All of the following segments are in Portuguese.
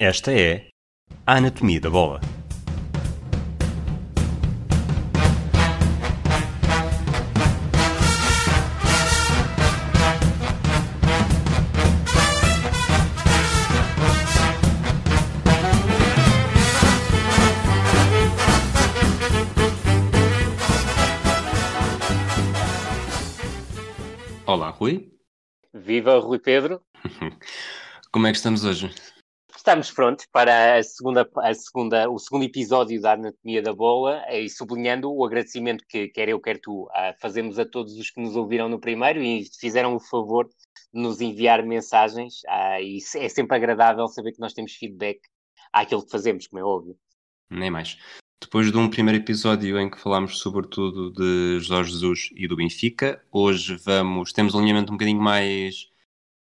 Esta é a Anatomia da Bola. Olá, Rui. Viva Rui Pedro. Como é que estamos hoje? Estamos prontos para a segunda, a segunda, o segundo episódio da Anatomia da Bola e sublinhando o agradecimento que quer eu, quer tu, fazemos a todos os que nos ouviram no primeiro e fizeram o favor de nos enviar mensagens. E é sempre agradável saber que nós temos feedback àquilo que fazemos, como é óbvio. Nem mais. Depois de um primeiro episódio em que falámos sobretudo de Jorge Jesus e do Benfica, hoje vamos temos um alinhamento um bocadinho mais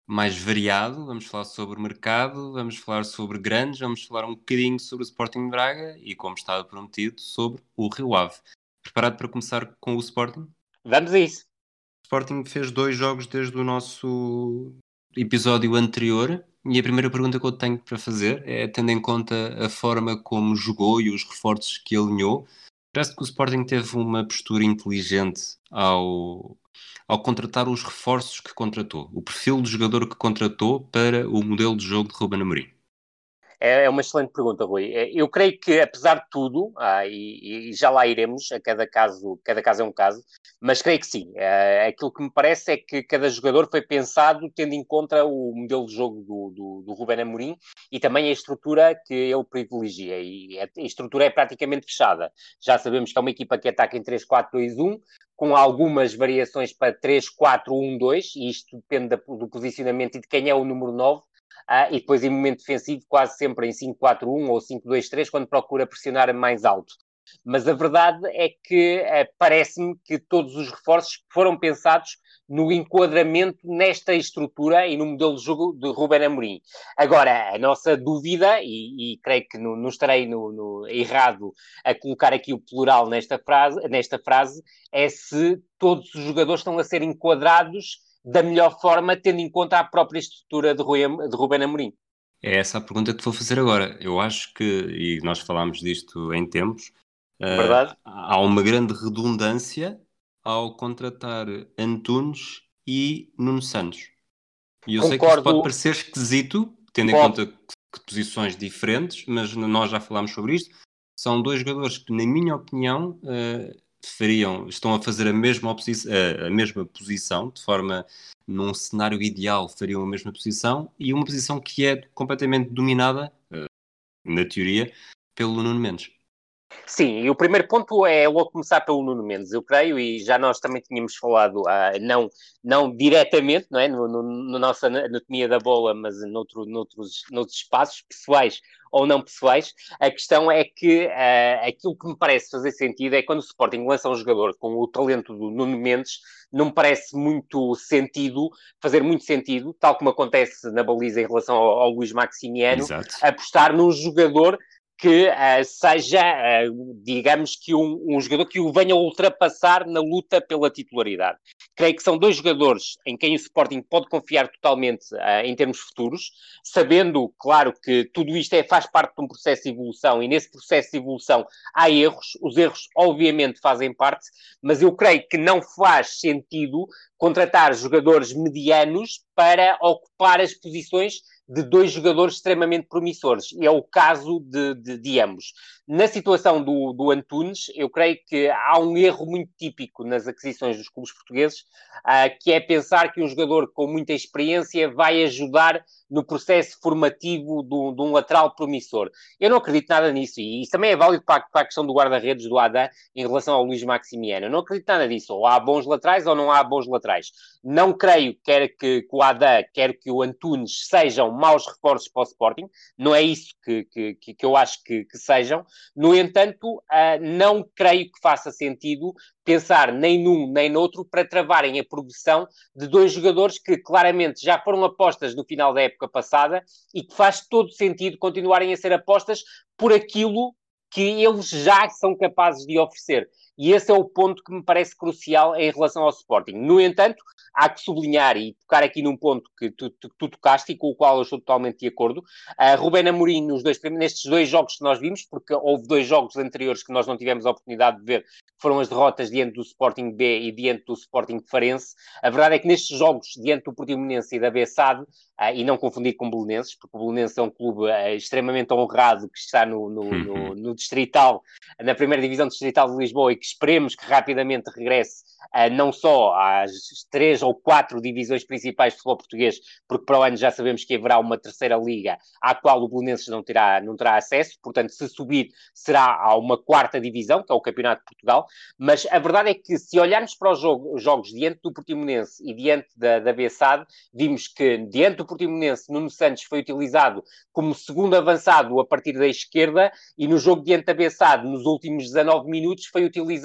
mais variado. Vamos falar sobre mercado, vamos falar sobre grandes, vamos falar um bocadinho sobre o Sporting de Braga e, como estava prometido, sobre o Rio Ave. Preparado para começar com o Sporting? Vamos a isso. O Sporting fez dois jogos desde o nosso episódio anterior e a primeira pergunta que eu tenho para fazer é, tendo em conta a forma como jogou e os reforços que alinhou, parece que o Sporting teve uma postura inteligente ao, ao contratar os reforços que contratou, o perfil do jogador que contratou para o modelo de jogo de Ruben Amorim? É, é uma excelente pergunta, Rui. É, eu creio que, apesar de tudo, ah, e, e, já lá iremos, a cada caso, cada caso é um caso, mas creio que sim. É, aquilo que me parece é que cada jogador foi pensado tendo em conta o modelo de jogo do, do, do Ruben Amorim e também a estrutura que ele privilegia. E a, a estrutura é praticamente fechada. Já sabemos que é uma equipa que ataca em 3-4-2-1, com algumas variações para 3-4-1-2, e isto depende do posicionamento e de quem é o número 9, Uh, e depois em momento defensivo quase sempre em 5-4-1 ou 5-2-3 quando procura pressionar mais alto. Mas a verdade é que uh, parece-me que todos os reforços foram pensados no enquadramento nesta estrutura e no modelo de jogo de Ruben Amorim. Agora, a nossa dúvida, e, e creio que não, não estarei no, no, errado a colocar aqui o plural nesta frase, nesta frase, é se todos os jogadores estão a ser enquadrados da melhor forma, tendo em conta a própria estrutura de, Rui, de Ruben Amorim? É essa a pergunta que te vou fazer agora. Eu acho que, e nós falámos disto em tempos, uh, há uma grande redundância ao contratar Antunes e Nuno Santos. E eu Concordo. sei que isso pode parecer esquisito, tendo pode. em conta que posições diferentes, mas nós já falámos sobre isto. São dois jogadores que, na minha opinião, uh, fariam, estão a fazer a mesma, a, mesma posição, de forma, num cenário ideal, fariam a mesma posição, e uma posição que é completamente dominada, eh, na teoria, pelo Nuno Mendes. Sim, e o primeiro ponto é logo começar pelo Nuno Mendes, eu creio, e já nós também tínhamos falado, uh, não, não diretamente, não é, no, no, no nossa anatomia da bola, mas noutro, noutros, noutros espaços pessoais ou não pessoais, a questão é que uh, aquilo que me parece fazer sentido é quando o Sporting lança um jogador com o talento do Nuno Mendes, não me parece muito sentido, fazer muito sentido, tal como acontece na baliza em relação ao, ao Luís Maximiano, Exato. apostar num jogador que uh, seja, uh, digamos que um, um, jogador que o venha ultrapassar na luta pela titularidade. Creio que são dois jogadores em quem o Sporting pode confiar totalmente uh, em termos futuros, sabendo, claro, que tudo isto é, faz parte de um processo de evolução e nesse processo de evolução há erros, os erros obviamente fazem parte, mas eu creio que não faz sentido contratar jogadores medianos para ocupar as posições de dois jogadores extremamente promissores, e é o caso de, de, de ambos. Na situação do, do, Antunes, eu creio que há um erro muito típico nas aquisições dos clubes portugueses, uh, que é pensar que um jogador com muita experiência vai ajudar no processo formativo do, de um lateral promissor. Eu não acredito nada nisso, e isso também é válido para, para a questão do guarda-redes do Adam em relação ao Luís Maximiano. Eu não acredito nada disso. Ou há bons laterais ou não há bons laterais. Não creio quer que, que o Adam, quer que o Antunes sejam maus reforços para o Sporting. Não é isso que, que, que eu acho que, que sejam. No entanto, uh, não creio que faça sentido pensar nem num nem noutro para travarem a progressão de dois jogadores que claramente já foram apostas no final da época passada e que faz todo sentido continuarem a ser apostas por aquilo que eles já são capazes de oferecer. E esse é o ponto que me parece crucial em relação ao Sporting. No entanto, há que sublinhar e tocar aqui num ponto que tu, tu, tu tocaste e com o qual eu estou totalmente de acordo. Uh, Rubén Amorim, nos dois, nestes dois jogos que nós vimos, porque houve dois jogos anteriores que nós não tivemos a oportunidade de ver, foram as derrotas diante do Sporting B e diante do Sporting Farense. A verdade é que nestes jogos, diante do Portimonense e da Bessade, uh, e não confundir com o Belenenses, porque o Belenenses é um clube uh, extremamente honrado que está no, no, no, uhum. no Distrital, na primeira divisão Distrital de Lisboa e que esperemos que rapidamente regresse uh, não só às três ou quatro divisões principais de futebol português, porque para o ano já sabemos que haverá uma terceira liga à qual o Belenenses não terá, não terá acesso, portanto, se subir será a uma quarta divisão, que é o Campeonato de Portugal, mas a verdade é que se olharmos para os jogo, jogos diante do Portimonense e diante da, da Bessade, vimos que diante do Portimonense, Nuno Santos foi utilizado como segundo avançado a partir da esquerda e no jogo diante da Bessade, nos últimos 19 minutos, foi utilizado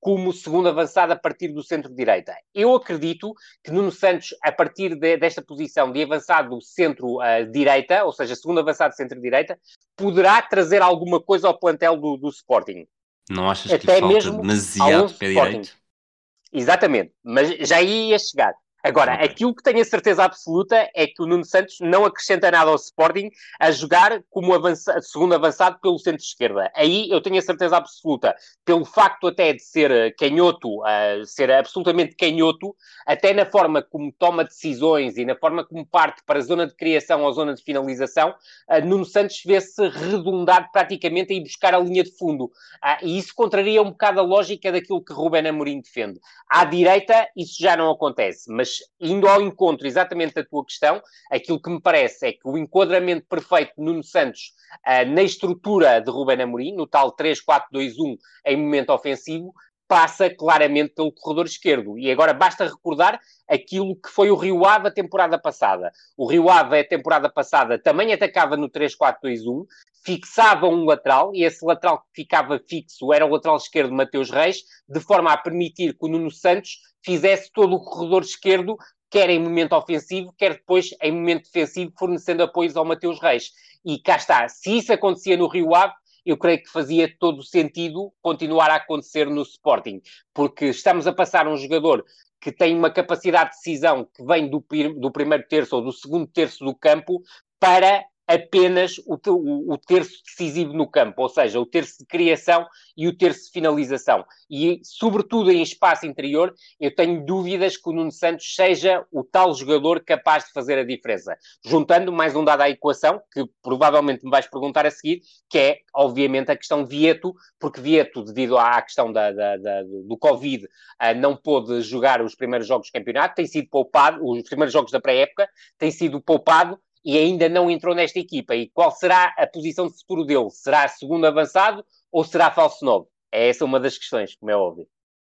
como segundo avançado a partir do centro-direita. Eu acredito que Nuno Santos, a partir de, desta posição de avançado centro-direita, uh, ou seja, segundo avançado centro-direita, poderá trazer alguma coisa ao plantel do, do Sporting. Não achas Até que falta demasiado pé direito? Exatamente, mas já ia chegar. Agora, okay. aquilo que tenho a certeza absoluta é que o Nuno Santos não acrescenta nada ao Sporting a jogar como segundo avançado pelo centro-esquerda. Aí eu tenho a certeza absoluta, pelo facto até de ser eh, canhoto, uh, ser absolutamente canhoto, até na forma como toma decisões e na forma como parte para a zona de criação ou zona de finalização, uh, Nuno Santos vê-se redundado praticamente a ir buscar a linha de fundo. Uh, e isso contraria um bocado a lógica daquilo que Ruben Amorim defende. À direita, isso já não acontece, mas mas indo ao encontro exatamente da tua questão, aquilo que me parece é que o enquadramento perfeito de Nuno Santos uh, na estrutura de Ruben Amorim, no tal 3-4-2-1 em momento ofensivo, passa claramente pelo corredor esquerdo. E agora basta recordar aquilo que foi o Rio Ave a temporada passada. O Rio Ave, a temporada passada, também atacava no 3-4-2-1, fixava um lateral, e esse lateral que ficava fixo era o lateral esquerdo Mateus Reis, de forma a permitir que o Nuno Santos fizesse todo o corredor esquerdo, quer em momento ofensivo, quer depois em momento defensivo, fornecendo apoios ao Mateus Reis. E cá está, se isso acontecia no Rio Ave, eu creio que fazia todo o sentido continuar a acontecer no Sporting, porque estamos a passar um jogador que tem uma capacidade de decisão que vem do, do primeiro terço ou do segundo terço do campo para apenas o, o, o, terço decisivo no campo, ou seja, o terço de criação e o terço de finalização. E, sobretudo em espaço interior, eu tenho dúvidas que o Nuno Santos seja o tal jogador capaz de fazer a diferença. Juntando mais um dado à equação, que provavelmente me vais perguntar a seguir, que é, obviamente, a questão de Vieto, porque Vieto, devido à questão da, da, da, do Covid, uh, não pôde jogar os primeiros jogos do campeonato, tem sido poupado, os primeiros jogos da pré-época, tem sido poupado e ainda não entrou nesta equipa. E qual será a posição de futuro dele? Será segundo avançado ou será falso novo? É essa uma das questões, como é óbvio.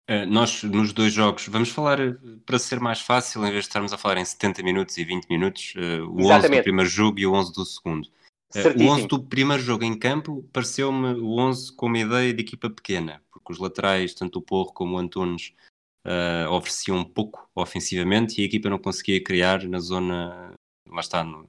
Uh, nós, nos dois jogos, vamos falar, eh, para ser mais fácil, em vez de estarmos a falar em 70 minutos e 20 minutos, uh, o Exatamente. 11 do primeiro jogo e o 11 do segundo. Uh, o 11 do primeiro jogo em campo pareceu-me o 11 com uma ideia de equipa pequena, porque os laterais, tanto o Porro como o Antunes, ofereciam pouco ofensivamente e a equipa não conseguia criar na zona, lá está, no,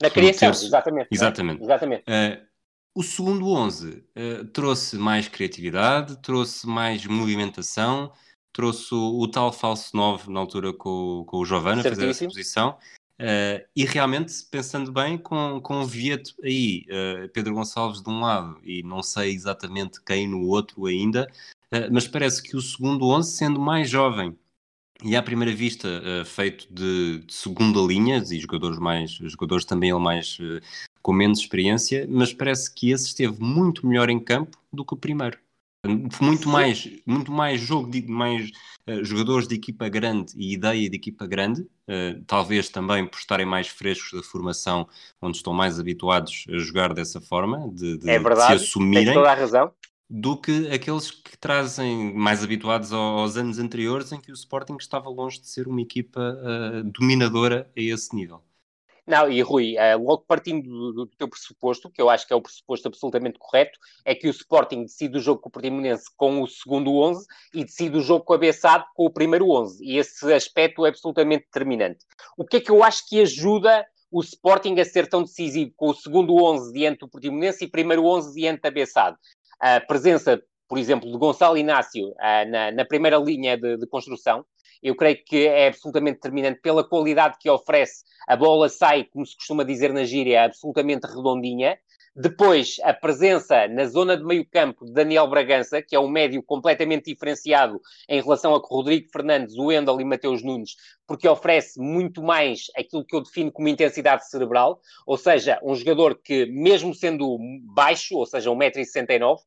na criação, terço. exatamente. Exatamente. É? exatamente. Uh, o segundo 11 uh, eh, trouxe mais criatividade, trouxe mais movimentação, trouxe o, o tal falso 9 na altura com, com o Giovanna, a fazer essa posição. Uh, e realmente, pensando bem, com, com o Vieto aí, uh, Pedro Gonçalves de um lado, e não sei exatamente quem no outro ainda, uh, mas parece que o segundo 11, sendo mais jovem e à primeira vista uh, feito de, de, segunda linha e jogadores mais jogadores também ele mais uh, com menos experiência, mas parece que esse esteve muito melhor em campo do que o primeiro. Muito mais, muito mais jogo de mais uh, jogadores de equipa grande e ideia de equipa grande, talvez também por estarem mais frescos da formação, onde estão mais habituados a jogar dessa forma, de, de, é verdade, de se assumirem. toda a razão do que aqueles que trazem mais habituados aos anos anteriores em que o Sporting estava longe de ser uma equipa uh, dominadora a esse nível. Não, e Rui, uh, logo partindo do, do, teu pressuposto, que eu acho que é o pressuposto absolutamente correto, é que o Sporting decide o jogo com o Portimonense com o segundo 11 e decide o jogo com a Bessade com o primeiro 11. E esse aspecto é absolutamente determinante. O que é que eu acho que ajuda o Sporting a ser tão decisivo com o segundo 11 diante do Portimonense e primeiro 11 diante da Bessade? A presença por exemplo, de Gonçalo Inácio uh, na, na, primeira linha de, de, construção. Eu creio que é absolutamente determinante pela qualidade que oferece. A bola sai, como se costuma dizer na gíria, absolutamente redondinha. Depois, a presença na zona de meio campo de Daniel Bragança, que é um médio completamente diferenciado em relação a Rodrigo Fernandes, o Wendel e Mateus Nunes, porque oferece muito mais aquilo que eu defino como intensidade cerebral, ou seja, um jogador que, mesmo sendo baixo, ou seja, 1,69m, uh,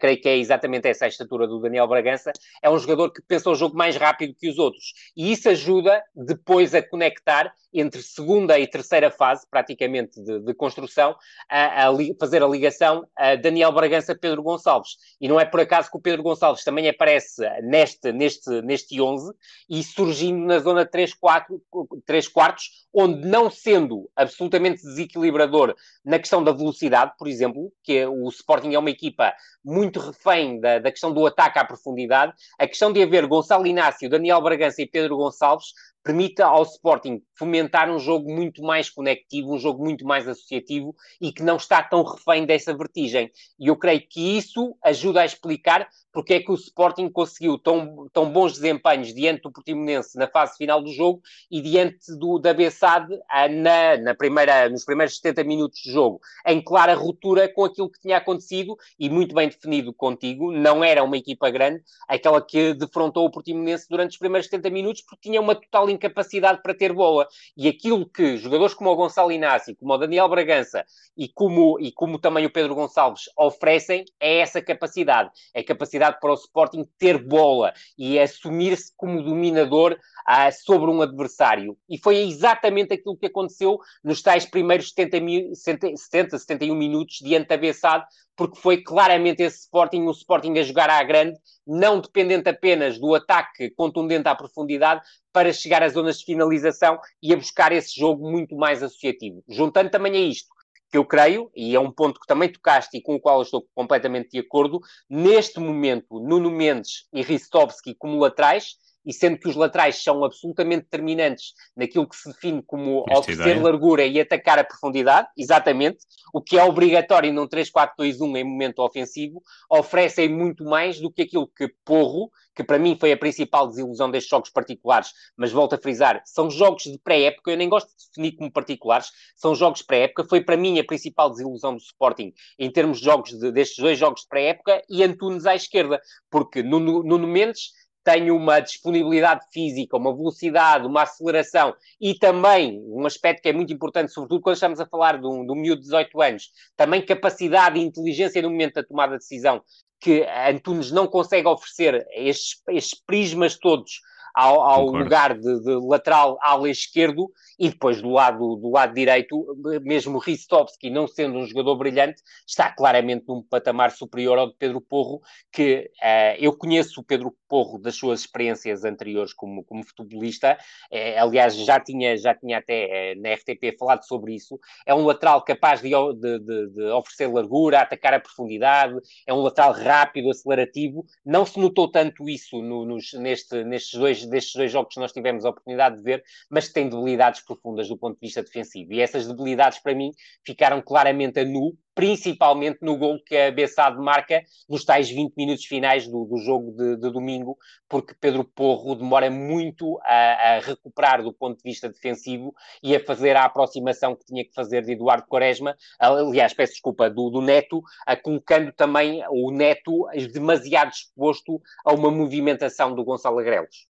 creio que é exatamente essa a estatura do Daniel Bragança, é um jogador que pensa o jogo mais rápido que os outros. E isso ajuda depois a conectar entre segunda e terceira fase, praticamente, de, de construção, a, a fazer a ligação a Daniel Bragança-Pedro Gonçalves. E não é por acaso que o Pedro Gonçalves também aparece neste, neste, neste 11 e surgindo na zona 3, 4, 3 quartos, onde não sendo absolutamente desequilibrador na questão da velocidade, por exemplo, que é, o Sporting é uma equipa muito refém da, da questão do ataque à profundidade, a questão de haver Gonçalo Inácio, Daniel Bragança e Pedro Gonçalves permita ao Sporting fomentar um jogo muito mais conectivo, um jogo muito mais associativo e que não está tão refém dessa vertigem. E eu creio que isso ajuda a explicar porque é que o Sporting conseguiu tão, tão bons desempenhos diante do Portimonense na fase final do jogo e diante do, da Bessade na, na primeira, nos primeiros 70 minutos de jogo, em clara ruptura com aquilo que tinha acontecido e muito bem definido contigo. Não era uma equipa grande, aquela que defrontou o Portimonense durante os primeiros 70 minutos, porque tinha uma total incapacidade para ter bola. E aquilo que jogadores como o Gonçalo Inácio, como o Daniel Bragança e como, e como também o Pedro Gonçalves oferecem é essa capacidade. É capacidade para o Sporting ter bola e assumir-se como dominador ah, sobre um adversário. E foi exatamente aquilo que aconteceu nos tais primeiros 70, 70 71 minutos diante da Bessade, porque foi claramente esse Sporting, o Sporting a jogar à grande, não dependente apenas do ataque contundente à profundidade, para chegar às zonas de finalização e a buscar esse jogo muito mais associativo. Juntando também a isto que eu creio, e é um ponto que também tocaste e com o qual estou completamente de acordo, neste momento, Nuno Mendes e Ristovski como laterais, e sendo que os laterais são absolutamente determinantes naquilo que se define como Esta oferecer ideia. largura e atacar a profundidade, exatamente, o que é obrigatório num 3-4-2-1 em momento ofensivo, oferecem muito mais do que aquilo que Porro, que para mim foi a principal desilusão destes jogos particulares, mas volto a frisar, são jogos de pré-época, eu nem gosto de definir como particulares, são jogos pré-época, foi para mim a principal desilusão do Sporting em termos de jogos de, destes dois jogos de pré-época e Antunes à esquerda, porque Nuno, Nuno Mendes tem uma disponibilidade física, uma velocidade, uma aceleração e também um aspecto que é muito importante, sobretudo quando estamos a falar de um, de um miúdo de 18 anos, também capacidade e inteligência no momento da tomada de decisão, que Antunes não consegue oferecer estes, estes prismas todos ao, ao lugar de, de, lateral ala esquerdo e depois do lado, do lado direito, mesmo Ristovski, não sendo um jogador brilhante, está claramente num patamar superior ao de Pedro Porro, que uh, eu conheço o Pedro Porro das suas experiências anteriores como, como futebolista, uh, aliás, já tinha, já tinha até uh, na RTP falado sobre isso, é um lateral capaz de, de, de, oferecer largura, atacar a profundidade, é um lateral rápido, acelerativo, não se notou tanto isso no, nos, neste, nestes dois destes dois jogos que nós tivemos a oportunidade de ver, mas que tem debilidades profundas do ponto de vista defensivo. E essas debilidades, para mim, ficaram claramente a nu principalmente no gol que a Bessade marca nos tais 20 minutos finais do, do jogo de, de, domingo, porque Pedro Porro demora muito a, a, recuperar do ponto de vista defensivo e a fazer a aproximação que tinha que fazer de Eduardo Quaresma, aliás, peço desculpa, do, do Neto, a, colocando também o Neto demasiado exposto a uma movimentação do Gonçalo Agrelos.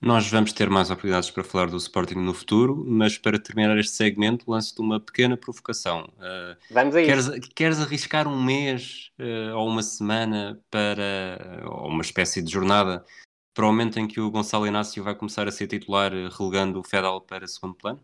Nós vamos ter mais oportunidades para falar do Sporting no futuro, mas para terminar este segmento, lanço-te uma pequena provocação. Uh, vamos a queres, isso. Queres arriscar um mês uh, ou uma semana para, ou uma espécie de jornada, para o momento em que o Gonçalo Inácio vai começar a ser titular, relegando o Fedal para segundo plano?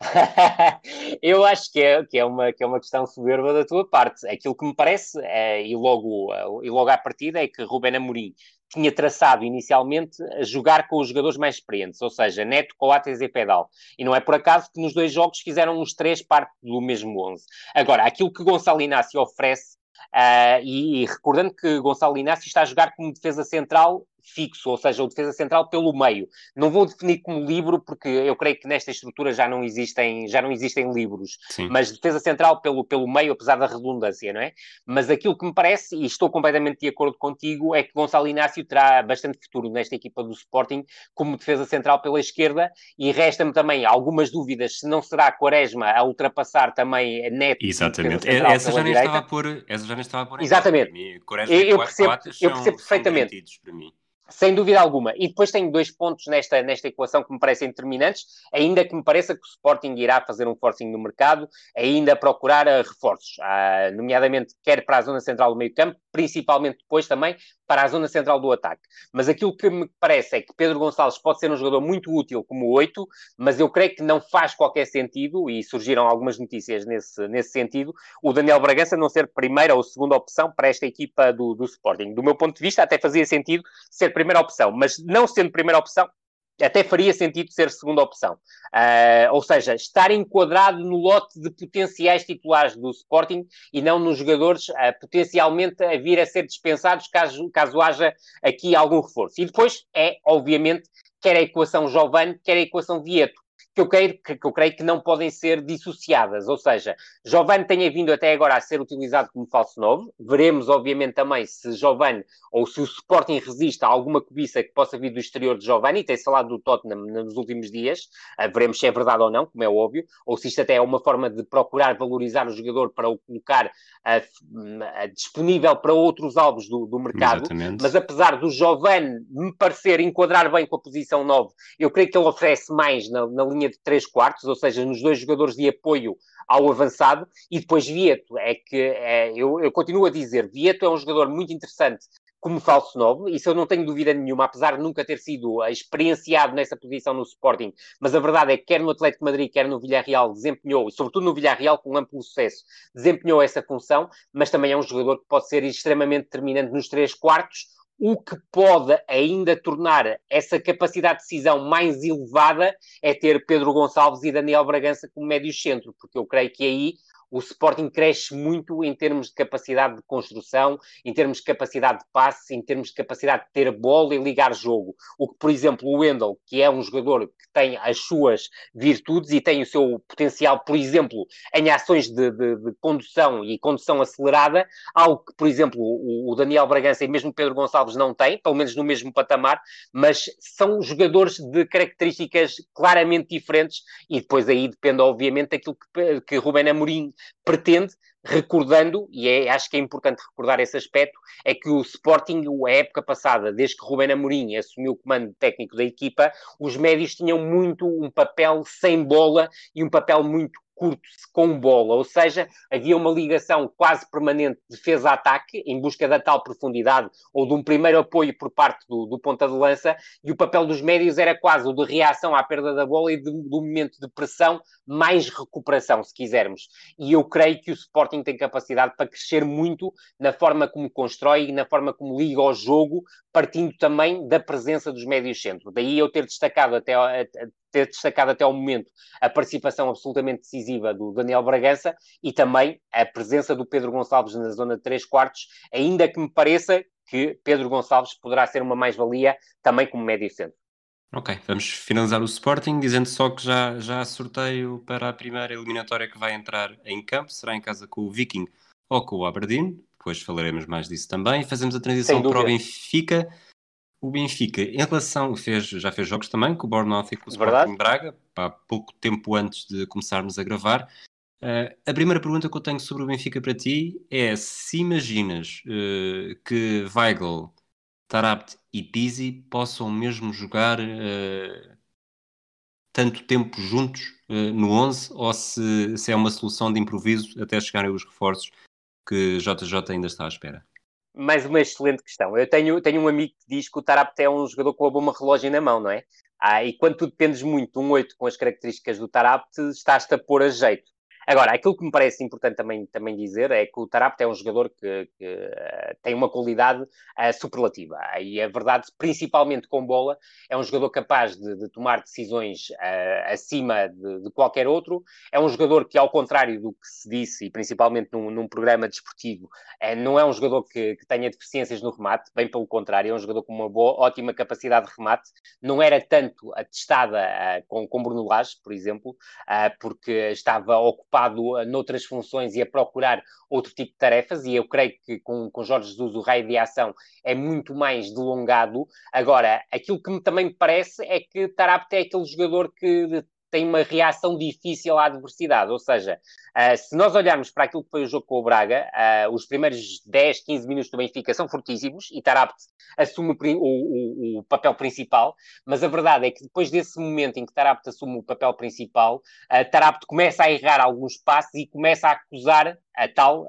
eu acho que é, que, é uma, que é uma questão soberba da tua parte. Aquilo que me parece, é, e, logo, e logo à partida, é que Rubén Amorim tinha traçado inicialmente a jogar com os jogadores mais experientes, ou seja, Neto, Coates e Pedal. E não é por acaso que nos dois jogos fizeram os três parte do mesmo 11. Agora, aquilo que Gonçalo Inácio oferece, uh, e, e, recordando que Gonçalo Inácio está a jogar como defesa central fixo, ou seja, o defesa central pelo meio. Não vou definir como livro, porque eu creio que nesta estrutura já não existem, já não existem livros, Sim. mas defesa central pelo, pelo meio, apesar da redundância, não é? Mas aquilo que me parece, e estou completamente de acordo contigo, é que Gonçalo Inácio terá bastante futuro nesta equipa do Sporting como defesa central pela esquerda, e resta-me também algumas dúvidas se não será Quaresma a ultrapassar também Neto. Exatamente, essa já, nem estava a pôr, essa já nem estava a pôr Exatamente. Eu, eu percebo, eu percebo perfeitamente. para mim. Sem dúvida alguma. E depois tenho dois pontos nesta, nesta equação que me parecem determinantes, ainda que me pareça que o Sporting irá fazer um forcing no mercado, ainda procurar uh, reforços, uh, nomeadamente quer para a zona central do meio campo, principalmente depois também para a zona central do ataque. Mas aquilo que me parece é que Pedro Gonçalves pode ser um jogador muito útil como oito, mas eu creio que não faz qualquer sentido, e surgiram algumas notícias nesse, nesse sentido, o Daniel Bragança não ser primeira ou segunda opção para esta equipa do, do Sporting. Do meu ponto de vista, até fazia sentido ser primeira opção, mas não sendo primeira opção, até faria sentido ser segunda opção. Uh, ou seja, estar enquadrado no lote de potenciais titulares do Sporting e não nos jogadores uh, potencialmente a vir a ser dispensados caso, caso haja aqui algum reforço. E depois é, obviamente, quer a equação Giovanni, quer a equação Vieto que eu, creio, que, que eu creio que não podem ser dissociadas. Ou seja, Giovanni tenha vindo até agora a ser utilizado como falso novo. Veremos, obviamente, também se Giovanni ou se o Sporting resiste a alguma cobiça que possa vir do exterior de Giovanni. Tem-se falado do Tottenham nos últimos dias. Uh, veremos se é verdade ou não, como é óbvio. Ou se isto até é uma forma de procurar valorizar o jogador para o colocar uh, uh, disponível para outros alvos do, do mercado. Exatamente. Mas apesar do Giovanni me parecer enquadrar bem com a posição 9, eu creio que ele oferece mais na, na linha linha de 3 quartos, ou seja, nos dois jogadores de apoio ao avançado, e depois Vieto, é que é, eu, eu continuo a dizer, Vieto é um jogador muito interessante como falso novo, isso eu não tenho dúvida nenhuma, apesar de nunca ter sido experienciado nessa posição no Sporting, mas a verdade é que quer no Atlético Madrid, quer no Villarreal, desempenhou, e sobretudo no Villarreal com amplo sucesso, desempenhou essa função, mas também é um jogador que pode ser extremamente determinante nos três quartos, o que pode ainda tornar essa capacidade de decisão mais elevada é ter Pedro Gonçalves e Daniel Bragança como médio centro, porque eu creio que aí o Sporting cresce muito em termos de capacidade de construção, em termos de capacidade de passe, em termos de capacidade de ter bola e ligar jogo. O que, por exemplo, o Wendel, que é um jogador que tem as suas virtudes e tem o seu potencial, por exemplo, em ações de, de, de condução e condução acelerada, algo que, por exemplo, o, o Daniel Bragança e mesmo Pedro Gonçalves não têm, pelo menos no mesmo patamar, mas são jogadores de características claramente diferentes e depois aí depende, obviamente, daquilo que, que Rubén Amorim pretende, recordando, e é, acho que é importante recordar esse aspecto, é que o Sporting, a época passada, desde que Rubén Amorim assumiu o comando técnico da equipa, os médios tinham muito um papel sem bola e um papel muito curto com bola, ou seja, havia uma ligação quase permanente de defesa-ataque em busca da tal profundidade ou de um primeiro apoio por parte do, do ponta de lança e o papel dos médios era quase o de reação à perda da bola e de, do momento de pressão mais recuperação, se quisermos. E eu creio que o Sporting tem capacidade para crescer muito na forma como constrói e na forma como liga ao jogo, partindo também da presença dos médios centro. Daí eu ter destacado até, ter destacado até ao momento a participação absolutamente decisiva do Daniel Bragança e também a presença do Pedro Gonçalves na zona de 3 quartos, ainda que me pareça que Pedro Gonçalves poderá ser uma mais-valia também como médio centro. Ok, vamos finalizar o Sporting dizendo só que já, já sorteio para a primeira eliminatória que vai entrar em campo, será em casa com o Viking ou com o Aberdeen, depois falaremos mais disso também. Fazemos a transição para o Benfica o Benfica, em relação, fez, já fez jogos também com o Bournemouth e com o Sporting Braga, há pouco tempo antes de começarmos a gravar. Uh, a primeira pergunta que eu tenho sobre o Benfica para ti é se imaginas uh, que Weigl, Tarabt e Pizzi possam mesmo jogar uh, tanto tempo juntos no 11 ou se, se é uma solução de improviso até chegarem os reforços que JJ ainda está à espera mais uma excelente questão. Eu tenho, tenho um amigo que diz que o Tarapte é um jogador com a bomba relógio na mão, não é? Ah, e quando tu dependes muito de um 8 com as características do Tarapte, estás-te a pôr a jeito. Agora, aquilo que me parece importante também, também dizer é que o Tarapte é um jogador que, que uh, tem uma qualidade uh, superlativa. E a verdade, principalmente com bola, é um jogador capaz de, de tomar decisões uh, acima de, de, qualquer outro. É um jogador que, ao contrário do que se disse, e principalmente num, num programa desportivo, não é um jogador que, que, tenha deficiências no remate, bem pelo contrário, é um jogador com uma boa, ótima capacidade de remate. Não era tanto atestada com, com Bruno Lage, por exemplo, porque estava ocupado ocupado noutras funções e a procurar outro tipo de tarefas, e eu creio que com, com Jorge Jesus o raio de ação é muito mais delongado. Agora, aquilo que me também me parece é que Tarapte é aquele jogador que tem uma reação difícil à adversidade. Ou seja, uh, se nós olharmos para aquilo que foi o jogo com o Braga, uh, os primeiros 10, 15 minutos do Benfica são fortíssimos e Tarapte assume o, o, o, papel principal, mas a verdade é que depois desse momento em que Tarapte assume o papel principal, uh, começa a errar alguns passos e começa a acusar a tal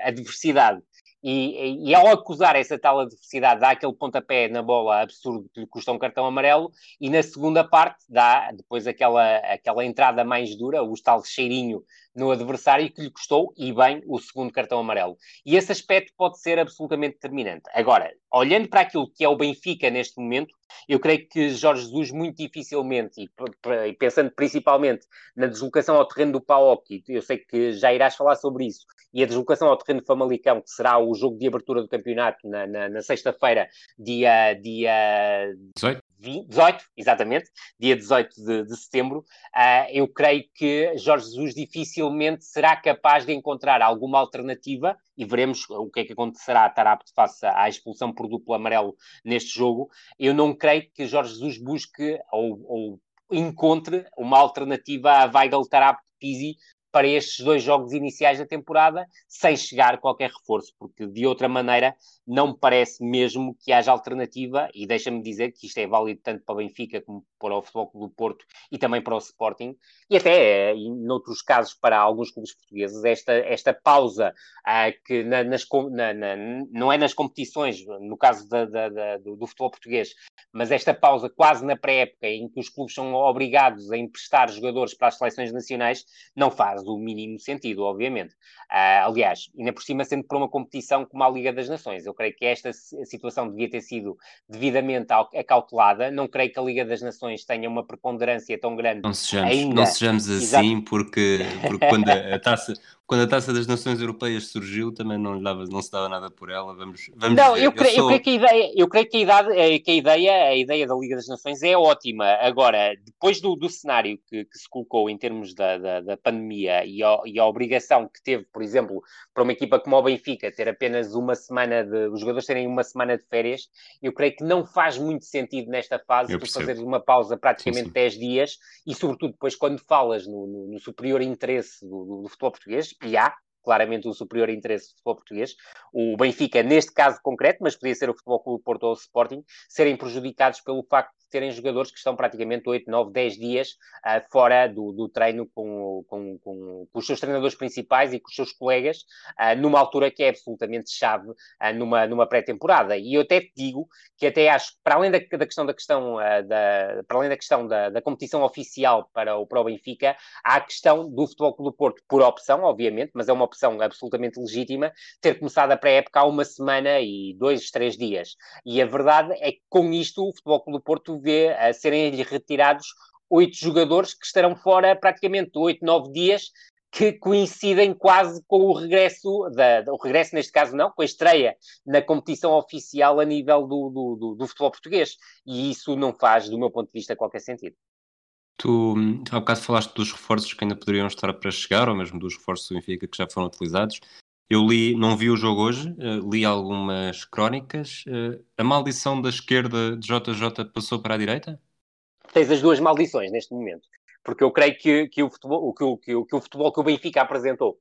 adversidade. E, e, ao acusar essa tal adversidade, dá aquele pontapé na bola absurdo que lhe custa um cartão amarelo, e na segunda parte dá depois aquela, aquela entrada mais dura, o tal cheirinho no adversário que lhe custou, e bem, o segundo cartão amarelo. E esse aspecto pode ser absolutamente determinante. Agora, olhando para aquilo que é o Benfica neste momento, eu creio que Jorge Jesus muito dificilmente, e, pensando principalmente na deslocação ao terreno do PAOK, eu sei que já irás falar sobre isso, e a deslocação ao terreno do Famalicão, que será o jogo de abertura do campeonato na, na, na sexta-feira, dia, dia 18. 18, exatamente, dia 18 de, de setembro, uh, eu creio que Jorge Jesus dificilmente será capaz de encontrar alguma alternativa e veremos o que é que acontecerá a Tarapte face à expulsão por duplo amarelo neste jogo. Eu não creio que Jorge Jesus busque ou, ou encontre uma alternativa a Weigl Tarapte Pizzi para estes dois jogos iniciais da temporada, sem chegar qualquer reforço, porque de outra maneira não me parece mesmo que haja alternativa, e deixa-me dizer que isto é válido tanto para o Benfica como para o Futebol Clube do Porto e também para o Sporting, e até, em noutros casos, para alguns clubes portugueses, esta, esta pausa uh, que na, nas, na, na, não é nas competições, no caso da, da, da, do, do, futebol português, mas esta pausa quase na pré-época, em que os clubes são obrigados a emprestar jogadores para as seleções nacionais, não faz o mínimo sentido, obviamente. Uh, aliás, ainda por cima sendo para uma competição como a Liga das Nações. Eu creio que esta situação devia ter sido devidamente acautelada. Não creio que a Liga das Nações tenha uma preponderância tão grande não sejamos, ainda. Não sejamos assim, porque, porque quando a taça quando a Taça das Nações Europeias surgiu, também não, dava, não se dava nada por ela. Vamos, vamos não, eu creio, eu, sou... eu creio, que a ideia, eu creio que a, idade, que a ideia, a ideia da Liga das Nações é ótima. Agora, depois do, do cenário que, que, se colocou em termos da, da, da pandemia e a, e a, obrigação que teve, por exemplo, para uma equipa como o Benfica, ter apenas uma semana de os jogadores terem uma semana de férias, eu creio que não faz muito sentido nesta fase tu fazer uma pausa praticamente sim, sim. 10 dias e, sobretudo, depois quando falas no, no, no superior interesse do, do, do futebol português, e há, claramente o superior interesse do futebol português, o Benfica, neste caso concreto, mas podia ser o Futebol Clube Porto ou o Sporting, serem prejudicados pelo facto terem jogadores que estão praticamente 8, 9, 10 dias uh, fora do, do treino com, com, com, com, os seus treinadores principais e com os seus colegas, uh, numa altura que é absolutamente chave uh, numa, numa pré-temporada. E eu até te digo que até acho, para além da, da questão da questão da, para além da questão da, da competição oficial para o, para o Benfica, há a questão do Futebol Clube do Porto, por opção, obviamente, mas é uma opção absolutamente legítima, ter começado a pré-época há uma semana e dois, três dias. E a verdade é que com isto o Futebol Clube do Porto a serem retirados oito jogadores que estarão fora praticamente oito, nove dias, que coincidem quase com o regresso, da, o regresso neste caso não, com a estreia na competição oficial a nível do, do, do, do futebol português. E isso não faz, do meu ponto de vista, qualquer sentido. Tu, há bocado falaste dos reforços que ainda poderiam estar para chegar, ou mesmo dos reforços do Benfica que já foram utilizados. Eu li, não vi o jogo hoje, uh, li algumas crónicas. Uh, a maldição da esquerda de JJ passou para a direita? Tens as duas maldições neste momento. Porque eu creio que, que, o, futebol, que, o, que, que o futebol que o Benfica apresentou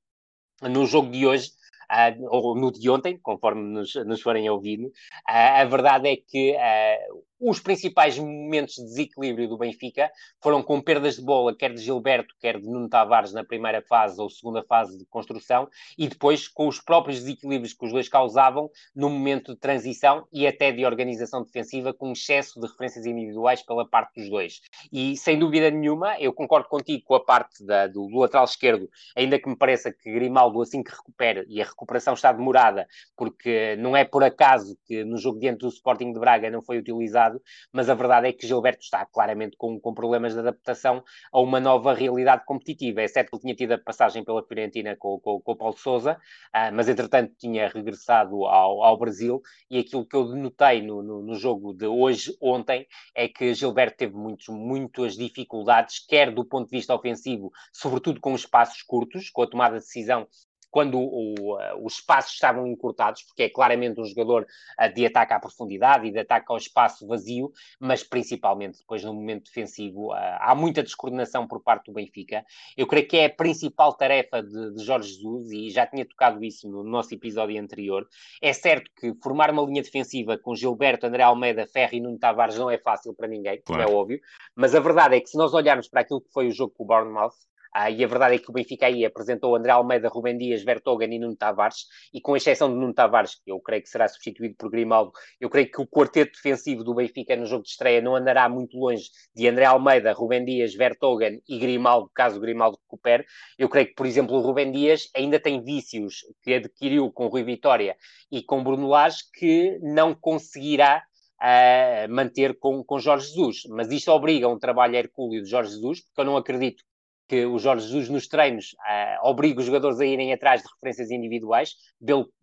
no jogo de hoje uh, ou no de ontem, conforme nos, nos forem ouvindo, uh, a verdade é que uh, os principais momentos de desequilíbrio do Benfica foram com perdas de bola, quer de Gilberto, quer de Nuno Tavares na primeira fase ou segunda fase de construção, e depois com os próprios desequilíbrios que os dois causavam no momento de transição e até de organização defensiva, com excesso de referências individuais pela parte dos dois. E sem dúvida nenhuma, eu concordo contigo com a parte da, do, do lateral esquerdo, ainda que me pareça que Grimaldo, assim que recupere, e a recuperação está demorada, porque não é por acaso que no jogo diante do Sporting de Braga não foi utilizado, mas a verdade é que Gilberto está claramente com, com problemas de adaptação a uma nova realidade competitiva. É certo que ele tinha tido a passagem pela Fiorentina com, com, com o Paulo Sousa, uh, mas entretanto tinha regressado ao, ao Brasil e aquilo que eu notei no, no, no, jogo de hoje, ontem, é que Gilberto teve muitos, muitas dificuldades, quer do ponto de vista ofensivo, sobretudo com espaços curtos, com a tomada de decisão quando o, uh, os espaços estavam encurtados, porque é claramente um jogador uh, de ataque à profundidade e de ataque ao espaço vazio, mas principalmente depois no momento defensivo uh, há muita descoordenação por parte do Benfica. Eu creio que é a principal tarefa de, de Jorge Jesus, e já tinha tocado isso no nosso episódio anterior. É certo que formar uma linha defensiva com Gilberto, André Almeida, Ferro e Nuno Tavares não é fácil para ninguém, é claro. é óbvio, mas a verdade é que se nós olharmos para aquilo que foi o jogo com o Bournemouth, ah, e a verdade é que o Benfica aí apresentou André Almeida, Rubem Dias, Vertogen e Nuno Tavares, e com exceção de Nuno Tavares, que eu creio que será substituído por Grimaldo, eu creio que o quarteto defensivo do Benfica no jogo de estreia não andará muito longe de André Almeida, Rubem Dias, Vertogen e Grimaldo, caso Grimaldo recupere. Eu creio que, por exemplo, o Rubem Dias ainda tem vícios que adquiriu com Rui Vitória e com Bruno Lage que não conseguirá uh, manter com, com Jorge Jesus. Mas isto obriga a um trabalho hercúleo de Jorge Jesus, porque eu não acredito que o Jorge Jesus nos treinos uh, obriga os jogadores a irem atrás de referências individuais,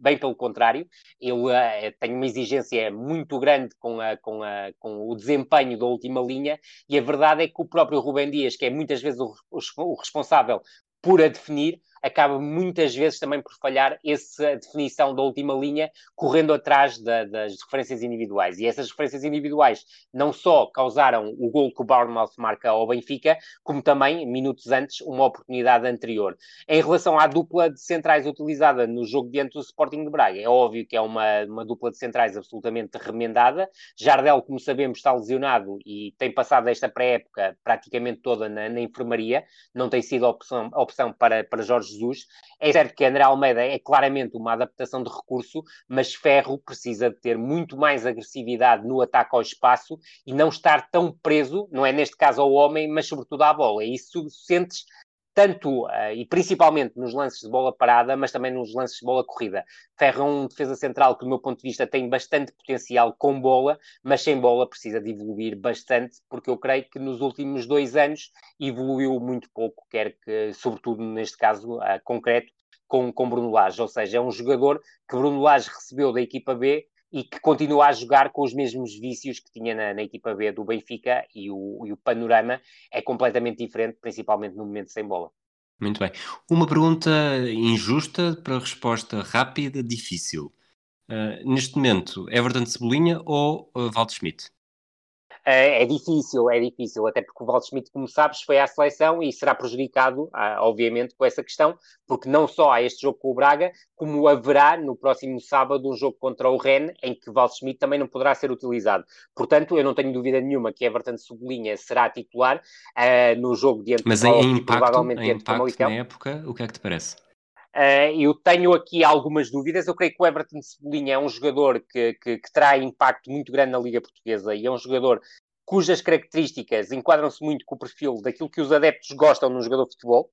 bem pelo contrário, ele uh, tem uma exigência muito grande com, a, com, a, com, o desempenho da última linha, e a verdade é que o próprio Rubem Dias, que é muitas vezes o, o, o responsável por a definir, acaba muitas vezes também por falhar essa definição da última linha, correndo atrás da, das referências individuais. E essas referências individuais não só causaram o gol que o Bournemouth marca ao Benfica, como também, minutos antes, uma oportunidade anterior. Em relação à dupla de centrais utilizada no jogo diante do Sporting de Braga, é óbvio que é uma, uma dupla de centrais absolutamente remendada. Jardel, como sabemos, está lesionado e tem passado esta pré-época praticamente toda na, na, enfermaria, não tem sido opção, opção para, para Jorge Jesus. É certo que André Almeida é claramente uma adaptação de recurso, mas Ferro precisa de ter muito mais agressividade no ataque ao espaço e não estar tão preso, não é neste caso ao homem, mas sobretudo à bola. E isso sentes tanto uh, e principalmente nos lances de bola parada, mas também nos lances de bola corrida. Ferro é um defesa central que, do meu ponto de vista, tem bastante potencial com bola, mas sem bola precisa de evoluir bastante, porque eu creio que nos últimos dois anos evoluiu muito pouco, quer que, sobretudo neste caso uh, concreto, com, com Bruno Lage, ou seja, é um jogador que Bruno Lage recebeu da equipa B e que continua a jogar com os mesmos vícios que tinha na, na equipa B do Benfica e o, e o, panorama é completamente diferente, principalmente no momento sem bola. Muito bem. Uma pergunta injusta para resposta rápida, difícil. Uh, neste momento, Everton Cebolinha ou uh, Schmidt? É difícil, é difícil, até porque o Valdo Schmidt, como sabes, foi à seleção e será prejudicado, ah, obviamente, com essa questão, porque não só há este jogo com o Braga, como haverá no próximo sábado um jogo contra o Rennes, em que Valdo Schmidt também não poderá ser utilizado. Portanto, eu não tenho dúvida nenhuma que Everton Sublinha será titular uh, no jogo diante Mas em impacto, provavelmente em impacto na época, o que é que te parece? Uh, eu tenho aqui algumas dúvidas. Eu creio que o Everton Cebolinha é um jogador que, que, que terá impacto muito grande na Liga Portuguesa e é um jogador cujas características enquadram-se muito com o perfil daquilo que os adeptos gostam num jogador de futebol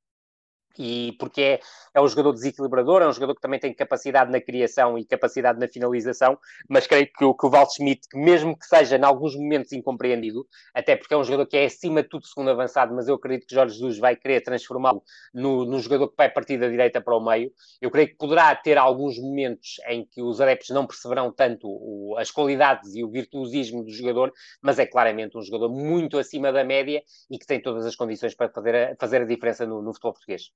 e porque é, é um jogador desequilibrador, é um jogador que também tem capacidade na criação e capacidade na finalização, mas creio que, que o Val Schmidt, que mesmo que seja em alguns momentos incompreendido, até porque é um jogador que é acima de tudo segundo avançado, mas eu acredito que Jorge Jesus vai querer transformá-lo no, no jogador que vai partir da direita para o meio, eu creio que poderá ter alguns momentos em que os adeptos não perceberão tanto o, as qualidades e o virtuosismo do jogador, mas é claramente um jogador muito acima da média e que tem todas as condições para fazer a, fazer a diferença no, no futebol português.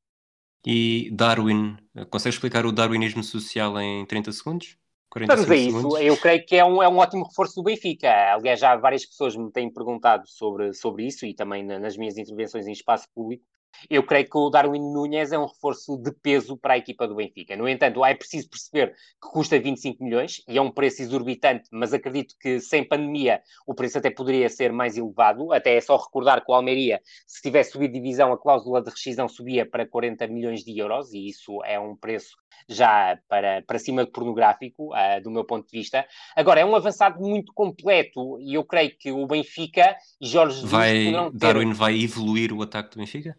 E Darwin, consegue explicar o darwinismo social em 30 segundos? Vamos a isso. Segundos? Eu creio que é um, é um ótimo reforço do Benfica. Aliás, já várias pessoas me têm perguntado sobre, sobre isso e também nas minhas intervenções em espaço público. Eu creio que o Darwin Núñez é um reforço de peso para a equipa do Benfica. No entanto, é preciso perceber que custa 25 milhões e é um preço exorbitante, mas acredito que sem pandemia o preço até poderia ser mais elevado. Até é só recordar que o Almeria, se tivesse subido divisão, a cláusula de rescisão subia para 40 milhões de euros e isso é um preço já para, para cima de pornográfico, uh, do meu ponto de vista. Agora, é um avançado muito completo e eu creio que o Benfica e Jorge Jesus vai, ter... Darwin vai evoluir o ataque do Benfica?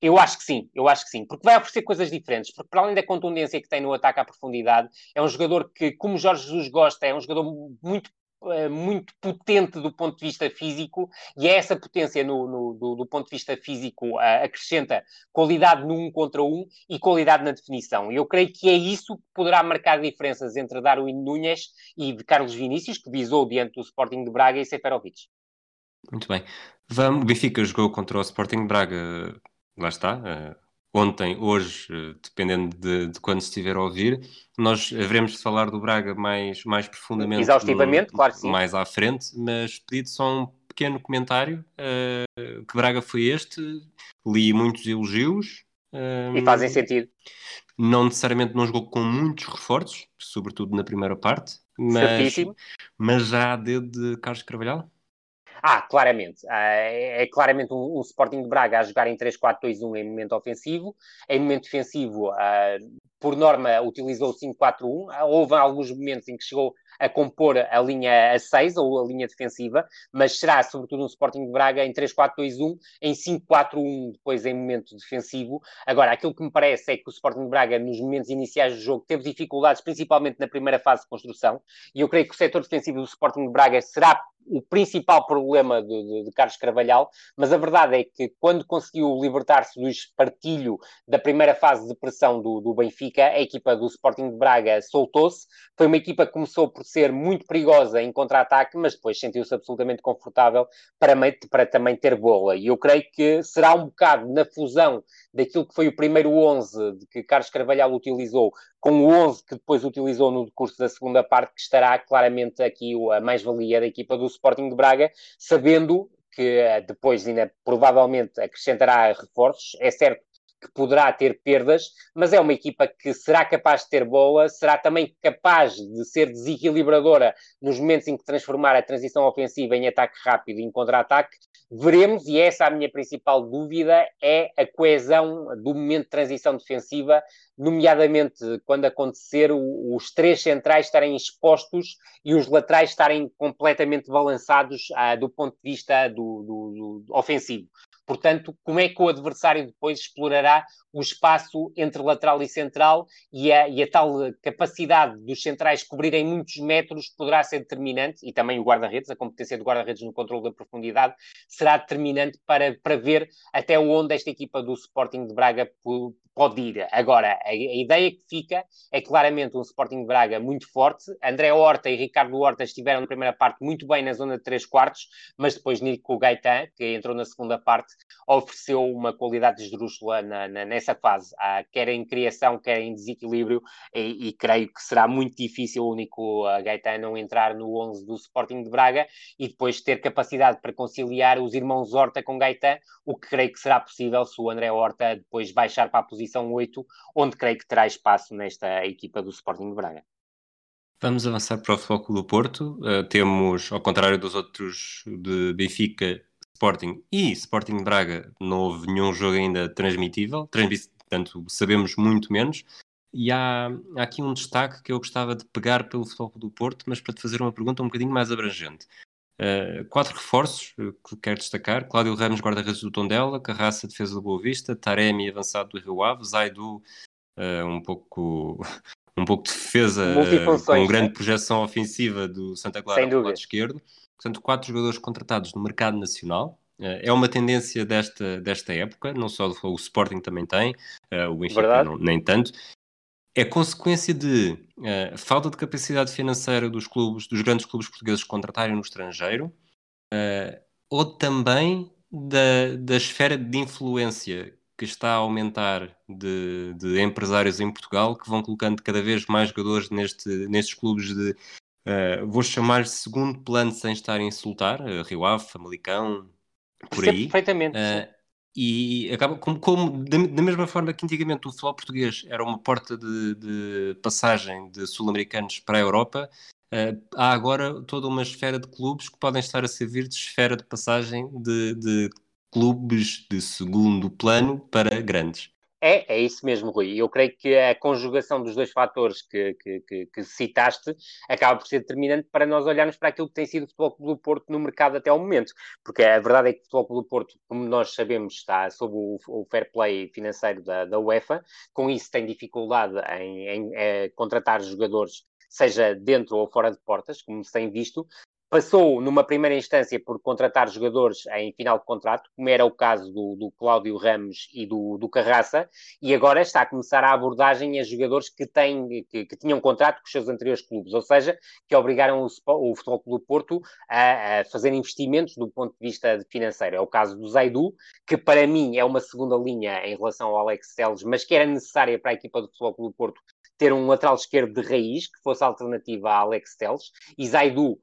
Eu acho que sim, eu acho que sim, porque vai oferecer coisas diferentes, porque para além da contundência que tem no ataque à profundidade, é um jogador que, como Jorge Jesus gosta, é um jogador muito eh, muito potente do ponto de vista físico e é essa potência no, no do, do, ponto de vista físico uh, acrescenta qualidade no um contra um e qualidade na definição. E eu creio que é isso que poderá marcar diferenças entre Darwin Núñez e Carlos Vinícius, que visou diante do Sporting de Braga e Seferovic. Muito bem. Vamos, o Benfica jogou contra o Sporting de Braga lá está, uh, ontem, hoje, uh, dependendo de, de, quando estiver a ouvir, nós haveremos de falar do Braga mais, mais profundamente. Exaustivamente, no, claro que sim. Mais à frente, mas pedido só um pequeno comentário. Uh, que Braga foi este? Li muitos elogios. e fazem sentido. Não necessariamente não jogou com muitos reforços, sobretudo na primeira parte, mas, mas já há dedo de Carlos Carvalhal? Ah, claramente. Ah, é, é claramente um, um, Sporting de Braga a jogar em 3-4-2-1 em momento ofensivo. Em momento defensivo, ah, por norma, utilizou o 5-4-1. Ah, houve alguns momentos em que chegou a compor a linha a 6 ou a linha defensiva, mas será, sobretudo, no Sporting de Braga em 3-4-2-1, em 5-4-1 depois em momento defensivo. Agora, aquilo que me parece é que o Sporting de Braga, nos momentos iniciais do jogo, teve dificuldades, principalmente na primeira fase de construção, e eu creio que o setor defensivo do Sporting de Braga será o principal problema de, de, de, Carlos Carvalhal, mas a verdade é que quando conseguiu libertar-se do espartilho da primeira fase de pressão do, do Benfica, a equipa do Sporting de Braga soltou-se. Foi uma equipa que começou por ser muito perigosa em contra-ataque, mas depois sentiu-se absolutamente confortável para, para também ter bola. E eu creio que será um bocado na fusão daquilo que foi o primeiro 11 de que Carlos Carvalhal utilizou com o 11 que depois utilizou no curso da segunda parte, que estará claramente aqui a mais-valia da equipa do Sporting de Braga, sabendo que eh, depois ainda provavelmente acrescentará reforços. É certo que poderá ter perdas, mas é uma equipa que será capaz de ter bola, será também capaz de ser desequilibradora nos momentos em que transformar a transição ofensiva em ataque rápido e em contra-ataque. Veremos, e essa é a minha principal dúvida, é a coesão do momento de transição defensiva, nomeadamente quando acontecer os três centrais estarem expostos e os laterais estarem completamente balançados ah, do ponto de vista do, do, do ofensivo. Portanto, como é que o adversário depois explorará o espaço entre lateral e central e a, e a tal capacidade dos centrais cobrirem muitos metros poderá ser determinante, e também o guarda-redes, a competência do guarda-redes no controle da profundidade, será determinante para, para ver até onde esta equipa do Sporting de Braga pode ir. Agora, a, a, ideia que fica é claramente um Sporting de Braga muito forte. André Horta e Ricardo Horta estiveram na primeira parte muito bem na zona de 3 quartos, mas depois Nico Gaetan, que entrou na segunda parte, ofereceu uma qualidade esdrúxula na, na, nessa fase, ah, quer em criação, quer em desequilíbrio, e, e, creio que será muito difícil o Nico Gaetan não entrar no 11 do Sporting de Braga e depois ter capacidade para conciliar os irmãos Horta com Gaetan, o que creio que será possível se o André Horta depois baixar para a posição posição 8, onde creio que terá espaço nesta equipa do Sporting de Braga. Vamos avançar para o Futebol do Porto. Uh, temos, ao contrário dos outros de Benfica, Sporting e Sporting Braga, não houve nenhum jogo ainda transmitível, portanto sabemos muito menos. E há, há, aqui um destaque que eu gostava de pegar pelo Futebol do Porto, mas para te fazer uma pergunta um bocadinho mais abrangente. Uh, quatro reforços uh, que quero destacar: Cláudio Ramos, guarda-redes do Tondela, Carraça, defesa do Boa Vista, Taremi, avançado do Rio Ave, Zaidu, uh, um pouco. um pouco de defesa com grande né? projeção ofensiva do Santa Clara do lado esquerdo. Portanto, quatro jogadores contratados no mercado nacional. é uma tendência desta, desta época, não só o Sporting também tem, o Benfica não, nem tanto, é consequência de uh, falta de capacidade financeira dos clubes, dos grandes clubes portugueses contratarem no estrangeiro, uh, ou também da, da esfera de influência que está a aumentar de, de, empresários em Portugal que vão colocando cada vez mais jogadores neste, nestes clubes de, uh, vou chamar de segundo plano sem estar a insultar, uh, Rio Ave, Famalicão, por aí. Perfeitamente. E acaba como, como da, da, mesma forma que antigamente o futebol português era uma porta de, de passagem de sul-americanos para a Europa, uh, há agora toda uma esfera de clubes que podem estar a servir de esfera de passagem de, de clubes de segundo plano para grandes. É, é isso mesmo, Rui. Eu creio que a conjugação dos dois fatores que, que, que, que, citaste acaba por ser determinante para nós olharmos para aquilo que tem sido o Futebol Clube do Porto no mercado até ao momento. Porque a verdade é que o Futebol Clube do Porto, como nós sabemos, está sob o, o fair play financeiro da, da, UEFA. Com isso tem dificuldade em, em, em eh, contratar jogadores seja dentro ou fora de portas, como se tem visto, passou numa primeira instância por contratar jogadores em final de contrato, como era o caso do, do Cláudio Ramos e do, do, Carraça, e agora está a começar a abordagem a jogadores que, têm, que, que tinham contrato com os seus anteriores clubes, ou seja, que obrigaram o, o Futebol Clube do Porto a, a, fazer investimentos do ponto de vista financeiro. É o caso do Zaidu, que para mim é uma segunda linha em relação ao Alex Teles, mas que era necessária para a equipa do Futebol Clube do Porto ter um lateral esquerdo de raiz, que fosse alternativa a Alex Teles, e Zaidu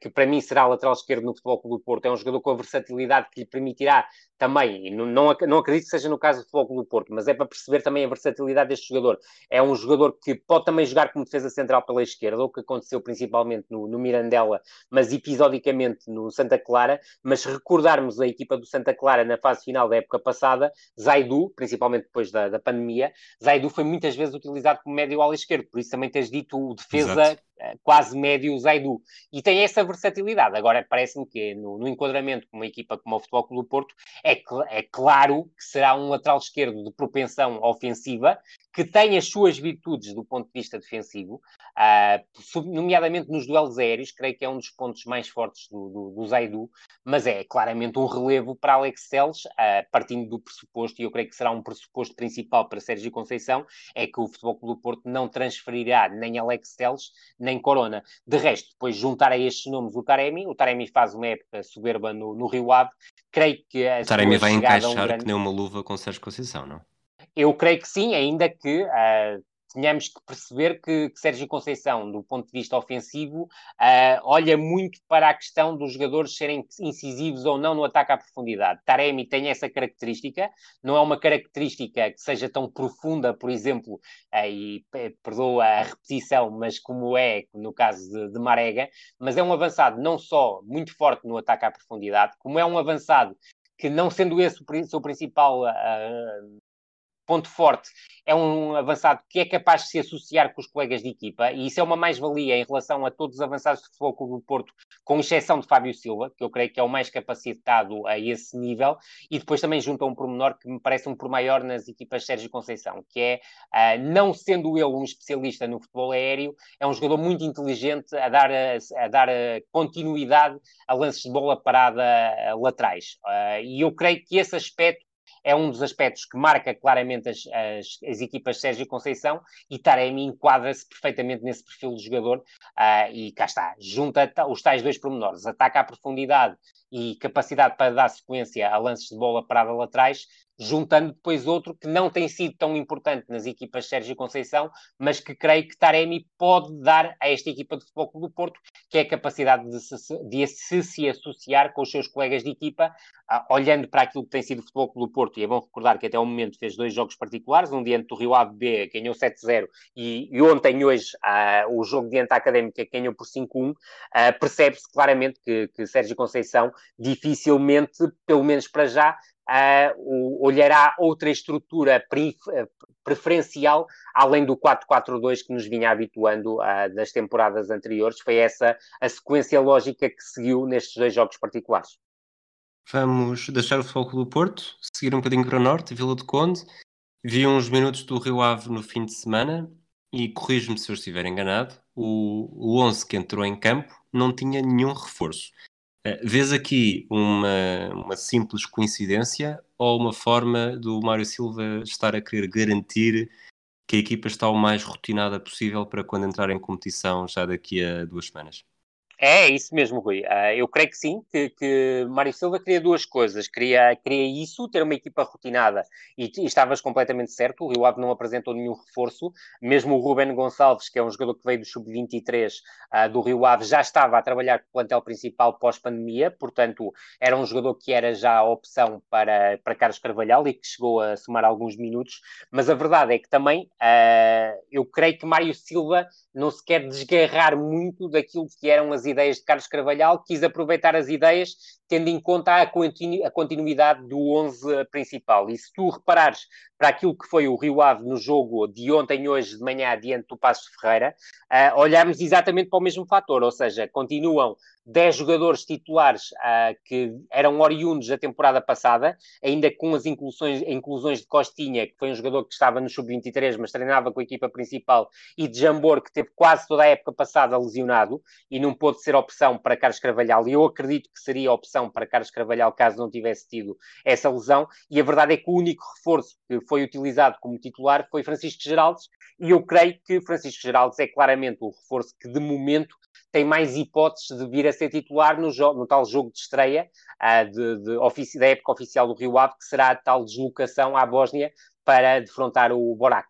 que para mim será lateral esquerdo no Futebol Clube do Porto, é um jogador com a versatilidade que lhe permitirá também, e não, não, não acredito que seja no caso do Futebol Clube do Porto, mas é para perceber também a versatilidade deste jogador. É um jogador que pode também jogar como defesa central pela esquerda, o que aconteceu principalmente no, no Mirandela, mas episodicamente no Santa Clara. Mas se recordarmos a equipa do Santa Clara na fase final da época passada, Zaidu, principalmente depois da, da pandemia, Zaidu foi muitas vezes utilizado como médio ala esquerdo, por isso também tens dito o defesa Exato quase médio Zaidu. E tem essa versatilidade. Agora, parece-me que no, no, enquadramento com uma equipa como o Futebol Clube do Porto, é, cl é claro que será um lateral esquerdo de propensão ofensiva, que tem as suas virtudes do ponto de vista defensivo, uh, nomeadamente nos duelos aéreos, creio que é um dos pontos mais fortes do, do, do Zaidu, mas é claramente um relevo para Alex Teles, uh, partindo do pressuposto, e eu creio que será um pressuposto principal para Sérgio Conceição, é que o Futebol Clube do Porto não transferirá nem Alex Teles, nem Corona. De resto, depois juntar a estes nomes o Taremi, o Taremi faz uma época soberba no, no Rio Ave, creio que... O Taremi vai encaixar um grande... que nem uma luva com Sérgio Conceição, não? Eu creio que sim, ainda que uh, tenhamos que perceber que, que, Sérgio Conceição, do ponto de vista ofensivo, uh, olha muito para a questão dos jogadores serem incisivos ou não no ataque à profundidade. Taremi tem essa característica, não é uma característica que seja tão profunda, por exemplo, uh, e perdoa a repetição, mas como é no caso de, de Marega, mas é um avançado não só muito forte no ataque à profundidade, como é um avançado que não sendo esse o seu principal uh, ponto forte é um avançado que é capaz de se associar com os colegas de equipa, e isso é uma mais-valia em relação a todos os avançados de Futebol Clube do Porto, com exceção de Fábio Silva, que eu creio que é o mais capacitado a esse nível, e depois também junto a um pormenor que me parece um por maior nas equipas de Sérgio Conceição, que é, uh, não sendo ele um especialista no futebol aéreo, é um jogador muito inteligente a dar, a, dar continuidade a lances de bola parada laterais. Uh, e eu creio que esse aspecto é um dos aspectos que marca claramente as, as, as equipas Sérgio Conceição e Taremi enquadra-se perfeitamente nesse perfil de jogador. Uh, e cá está, junta os tais dois pormenores, ataca à profundidade e capacidade para dar sequência a lances de bola parada laterais, juntando depois outro que não tem sido tão importante nas equipas de Sérgio Conceição, mas que creio que Taremi pode dar a esta equipa de Futebol Clube do Porto, que é a capacidade de se, de se, associar com os seus colegas de equipa, uh, olhando para aquilo que tem sido o Futebol Clube do Porto, e é bom recordar que até o momento fez dois jogos particulares, um diante do Rio Ave B, ganhou 7-0, e, e, ontem, hoje, uh, o jogo diante da Académica ganhou por 5-1, uh, percebe-se claramente que, que Sérgio Conceição dificilmente, pelo menos para já, uh, olhará outra estrutura preferencial além do 4-4-2 que nos vinha habituando uh, das temporadas anteriores. Foi essa a sequência lógica que seguiu nestes dois jogos particulares. Vamos deixar o Clube do Porto, seguir um bocadinho para o Norte, Vila do Conde. Vi uns minutos do Rio Ave no fim de semana e corrijo-me se eu estiver enganado, o, o 11 que entrou em campo não tinha nenhum reforço. Eh, vês aqui uma, uma simples coincidência ou uma forma do Mário Silva estar a querer garantir que a equipa está o mais rotinada possível para quando entrar em competição já daqui a duas semanas? É, isso mesmo, Rui. Uh, eu creio que sim, que, que Mário Silva queria duas coisas. Queria, queria isso, ter uma equipa rotinada, e, e estavas completamente certo. O Rio Ave não apresentou nenhum reforço. Mesmo o Ruben Gonçalves, que é um jogador que veio do Sub-23 uh, ah, do Rio Ave, já estava a trabalhar com o plantel principal pós-pandemia, portanto, era um jogador que era já a opção para, para Carlos Carvalhal e que chegou a somar alguns minutos. Mas a verdade é que também uh, eu creio que Mário Silva não se quer desgarrar muito daquilo que eram as ideias de Carlos Carvalhal, quis aproveitar as ideias tendo em conta a, continu a continuidade do 11 principal. E se tu reparares para aquilo que foi o Rio Ave no jogo de ontem hoje de manhã diante do Passo Ferreira, uh, olhamos exatamente para o mesmo fator, ou seja, continuam 10 jogadores titulares uh, que eram oriundos da temporada passada, ainda com as inclusões, inclusões de Costinha, que foi um jogador que estava no Sub-23, mas treinava com a equipa principal, e de Jambor, que teve quase toda a época passada lesionado e não pôde ser opção para Carlos Carvalhal. E eu acredito que seria opção para Carlos Carvalhal caso não tivesse tido essa lesão, e a verdade é que o único reforço que foi utilizado como titular foi Francisco Geraldes, e eu creio que Francisco Geraldes é claramente o reforço que de momento tem mais hipóteses de vir a ser titular no, no tal jogo de estreia uh, de, de da época oficial do Rio Ave, que será a tal deslocação à Bósnia para defrontar o Borac.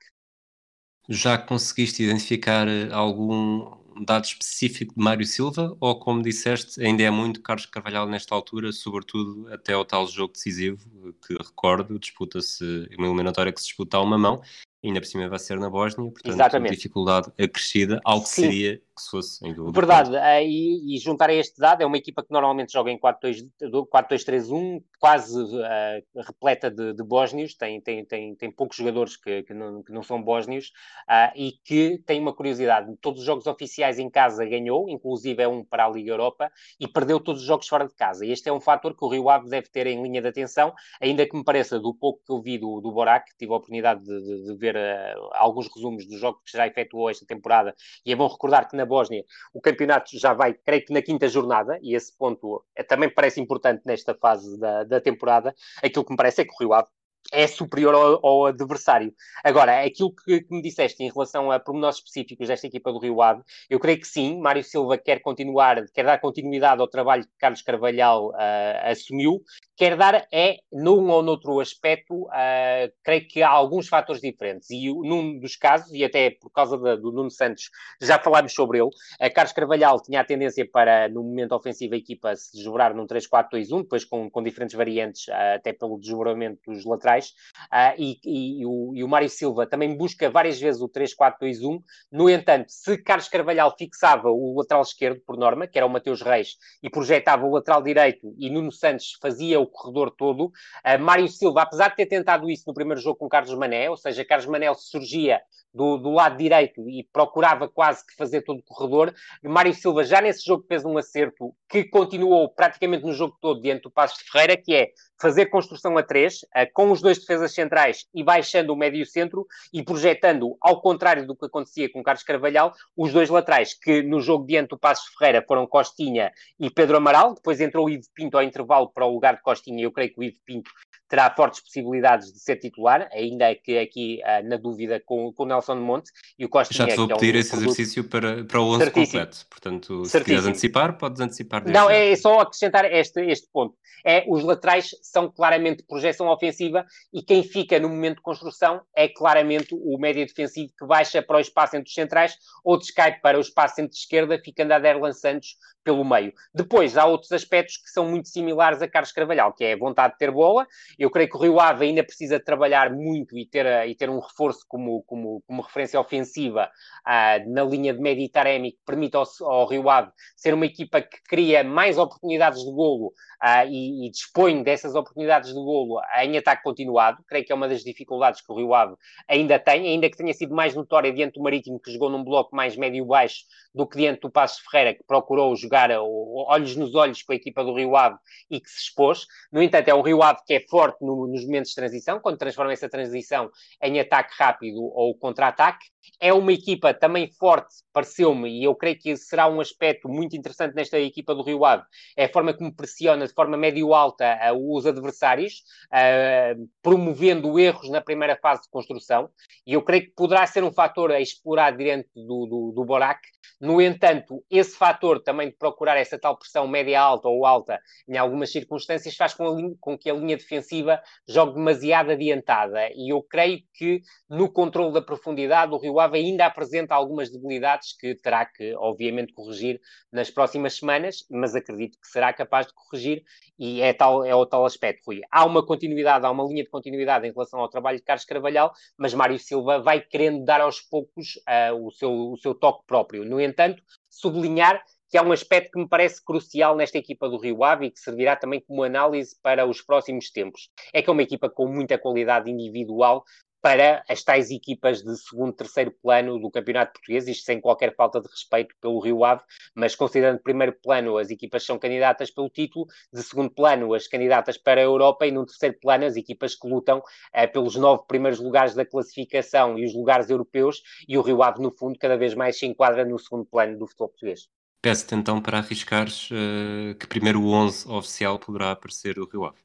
Já conseguiste identificar eh, algum dado específico de Mário Silva ou, como disseste, ainda é muito Carlos Carvalhal nesta altura, sobretudo até o tal jogo decisivo que recordo, disputa-se uma eliminatória que se disputa a uma mão ainda por cima vai ser na Bósnia, portanto, Exatamente. dificuldade acrescida, algo que Sim. seria que se fosse em dúvida. Verdade, uh, e, e, juntar a este dado, é uma equipa que normalmente joga em 4-2-3-1, quase uh, repleta de, de bósnios, tem, tem, tem, tem poucos jogadores que, que, não, que não são bósnios, uh, e que tem uma curiosidade, todos os jogos oficiais em casa ganhou, inclusive é um para a Liga Europa, e perdeu todos os jogos fora de casa. E este é um fator que o Rio Ave deve ter em linha de atenção, ainda que me pareça, do pouco que eu vi do, do Borac, tive a oportunidade de, de, de ver uh, alguns resumos dos jogos que já efetuou esta temporada, e é bom recordar que na Bósnia o campeonato já vai, creio que na quinta jornada, e esse ponto é, também parece importante nesta fase da, da temporada, aquilo que me parece é que o Rio Ave é superior ao, ao, adversário. Agora, aquilo que, que, me disseste em relação a pormenores específicos desta equipa do Rio Ave, eu creio que sim, Mário Silva quer continuar, quer dar continuidade ao trabalho que Carlos Carvalhal uh, assumiu, quer dar é, num ou noutro aspecto, uh, creio que há alguns fatores diferentes. E num dos casos, e até por causa do Nuno Santos, já falámos sobre ele, Carlos Carvalhal tinha a tendência para, no momento ofensivo, a equipa se desdobrar num 3-4-2-1, depois com, com diferentes variantes, uh, até pelo desdobramento dos laterais, e, e, e, o, e o Mário Silva também busca várias vezes o 3-4-2-1. No entanto, se Carlos Carvalhal fixava o lateral esquerdo, por norma, que era o Mateus Reis, e projetava o lateral direito, e Nuno Santos fazia o corredor todo. Uh, Mário Silva, apesar de ter tentado isso no primeiro jogo com Carlos Mané, ou seja, Carlos Mané surgia do, do lado direito e procurava quase que fazer todo o corredor, Mário Silva já nesse jogo fez um acerto que continuou praticamente no jogo todo diante do Passos de Ferreira, que é fazer construção a três, uh, com os dois defesas centrais e baixando o médio centro e projetando, ao contrário do que acontecia com Carlos Carvalhal, os dois laterais, que no jogo diante do Passos Ferreira foram Costinha e Pedro Amaral, depois entrou o Ivo Pinto ao intervalo para o lugar de Costinha, eu creio que o Ivo Pinto terá fortes possibilidades de ser titular, ainda que aqui uh, na dúvida com, com o Nelson Monte e o Costa. Já te vou pedir é um esse produto... exercício para, para o 11 Certíssimo. completo, portanto, se quiseres antecipar, podes antecipar. Não, é, é só acrescentar este, este ponto. É, os laterais são claramente projeção ofensiva e quem fica no momento de construção é claramente o médio defensivo que baixa para o espaço entre os centrais ou descai para o espaço centro-esquerda, ficando a Derlan Santos pelo meio. Depois, há outros aspectos que são muito similares a Carlos Carvalhal, que é a vontade de ter bola. Eu creio que o Rio Ave ainda precisa trabalhar muito e ter, e ter um reforço como, como, como referência ofensiva uh, na linha de médio e taremi que permita ao, ao, Rio Ave ser uma equipa que cria mais oportunidades de golo uh, e, e, dispõe dessas oportunidades de golo em ataque continuado. Creio que é uma das dificuldades que o Rio Ave ainda tem, ainda que tenha sido mais notória diante do Marítimo, que jogou num bloco mais médio-baixo do que diante do Passos Ferreira, que procurou jogar jogar olhos nos olhos com a equipa do Rio Ave e que se expôs. No entanto, é um Rio Ave que é forte no, nos momentos de transição, quando transforma essa transição em ataque rápido ou contra-ataque. É uma equipa também forte, pareceu-me, e eu creio que será um aspecto muito interessante nesta equipa do Rio Ave, é a forma como pressiona de forma médio-alta uh, os adversários, uh, promovendo erros na primeira fase de construção, e eu creio que poderá ser um fator a explorar diante do, do, do Borac. No entanto, esse fator também de procurar essa tal pressão média-alta ou alta em algumas circunstâncias, faz com, linha, com, que a linha defensiva jogue demasiado adiantada. E eu creio que no controle da profundidade o Rio Ave ainda apresenta algumas debilidades que terá que, obviamente, corrigir nas próximas semanas, mas acredito que será capaz de corrigir e é, tal, é o tal aspecto, Rui. Há uma continuidade, há uma linha de continuidade em relação ao trabalho de Carlos Carvalhal, mas Mário Silva vai querendo dar aos poucos uh, o, seu, o seu toque próprio. No entanto, sublinhar que há um aspecto que me parece crucial nesta equipa do Rio Ave e que servirá também como análise para os próximos tempos. É que é uma equipa com muita qualidade individual, para as tais equipas de segundo, terceiro plano do Campeonato Português, isto sem qualquer falta de respeito pelo Rio Ave, mas considerando primeiro plano as equipas são candidatas pelo título, de segundo plano as candidatas para a Europa e no terceiro plano as equipas que lutam eh, pelos nove primeiros lugares da classificação e os lugares europeus e o Rio Ave, no fundo, cada vez mais se enquadra no segundo plano do futebol português. Peço-te então para arriscares uh, que primeiro o 11 oficial poderá aparecer o Rio Ave.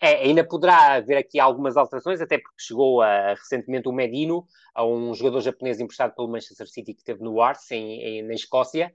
É, ainda poderá haver aqui algumas alterações, até porque chegou a, recentemente o Medino, a um jogador japonês emprestado pelo Manchester City que esteve no Arts, em, em, na Escócia.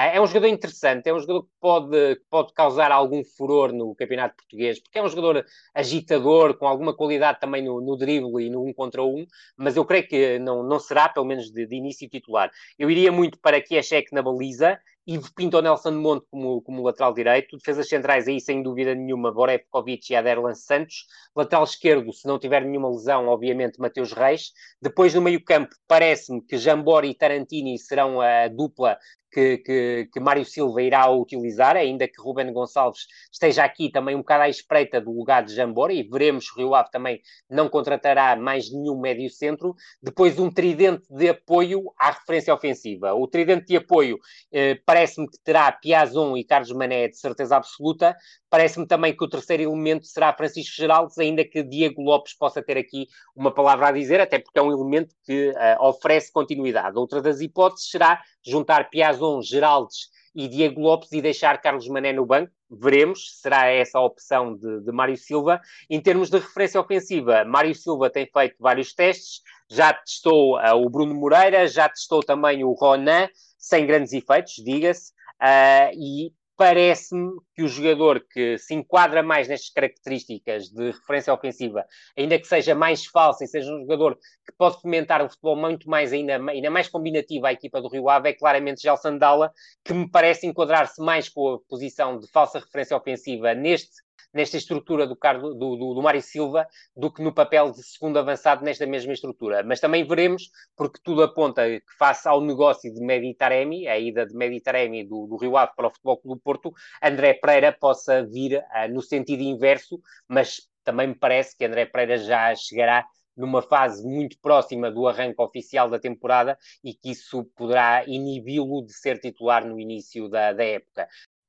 Ah, é um jogador interessante, é um jogador que pode, que pode causar algum furor no campeonato português, porque é um jogador agitador, com alguma qualidade também no, no drible e no um contra um, mas eu creio que não, não será, pelo menos de, de início titular. Eu iria muito para Kieszek na baliza, Ivo Pinto Nelson Monte como, como lateral direito, defesas centrais aí sem dúvida nenhuma, Borevkovic e Aderlan Santos, lateral esquerdo, se não tiver nenhuma lesão, obviamente Mateus Reis, depois no meio campo parece-me que Jambori e Tarantini serão a dupla que, que, que, Mário Silva irá utilizar, ainda que Ruben Gonçalves esteja aqui também um bocado à espreita do lugar de Jambora, e veremos se o Rio Ave também não contratará mais nenhum médio centro. Depois, um tridente de apoio à referência ofensiva. O tridente de apoio eh, parece-me que terá Piazon e Carlos Mané de certeza absoluta. Parece-me também que o terceiro elemento será Francisco Geraldes, ainda que Diego Lopes possa ter aqui uma palavra a dizer, até porque é um elemento que uh, oferece continuidade. Outra das hipóteses será juntar Piazon, Geraldes e Diego Lopes e deixar Carlos Mané no banco. Veremos, será essa a opção de, de Mário Silva. Em termos de referência ofensiva, Mário Silva tem feito vários testes, já testou uh, o Bruno Moreira, já testou também o Ronan, sem grandes efeitos, diga-se, uh, e parece-me que o jogador que se enquadra mais nestas características de referência ofensiva, ainda que seja mais falso e seja um jogador que pode fomentar o futebol muito mais, ainda, ainda mais combinativo à equipa do Rio Ave, é claramente Gelson Dalla, que me parece enquadrar-se mais com a posição de falsa referência ofensiva neste nesta estrutura do, Carlos, do, do, do Mário Silva do que no papel de segundo avançado nesta mesma estrutura. Mas também veremos, porque tudo aponta que face ao negócio de Meditaremi, a ida de Meditaremi do, do Rio Ave para o Futebol Clube do Porto, André Pereira possa vir uh, no sentido inverso, mas também me parece que André Pereira já chegará numa fase muito próxima do arranque oficial da temporada e que isso poderá inibi-lo de ser titular no início da, da época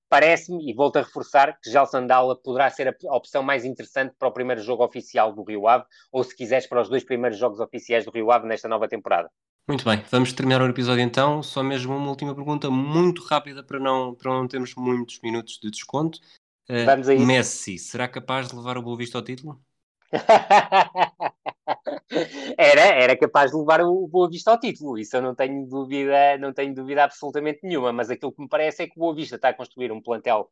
parece-me, e volto a reforçar, que Sandala poderá ser a opção mais interessante para o primeiro jogo oficial do Rio Ave, ou se quiseres, para os dois primeiros jogos oficiais do Rio Ave nesta nova temporada. Muito bem, vamos terminar o episódio então. Só mesmo uma última pergunta, muito rápida para não, para não termos muitos minutos de desconto. Vamos a isso. Messi, será capaz de levar o Boa Vista ao título? era, era capaz de levar o Boa Vista ao título, isso eu não tenho dúvida, não tenho dúvida absolutamente nenhuma, mas aquilo que me parece é que o Boa Vista está a construir um plantel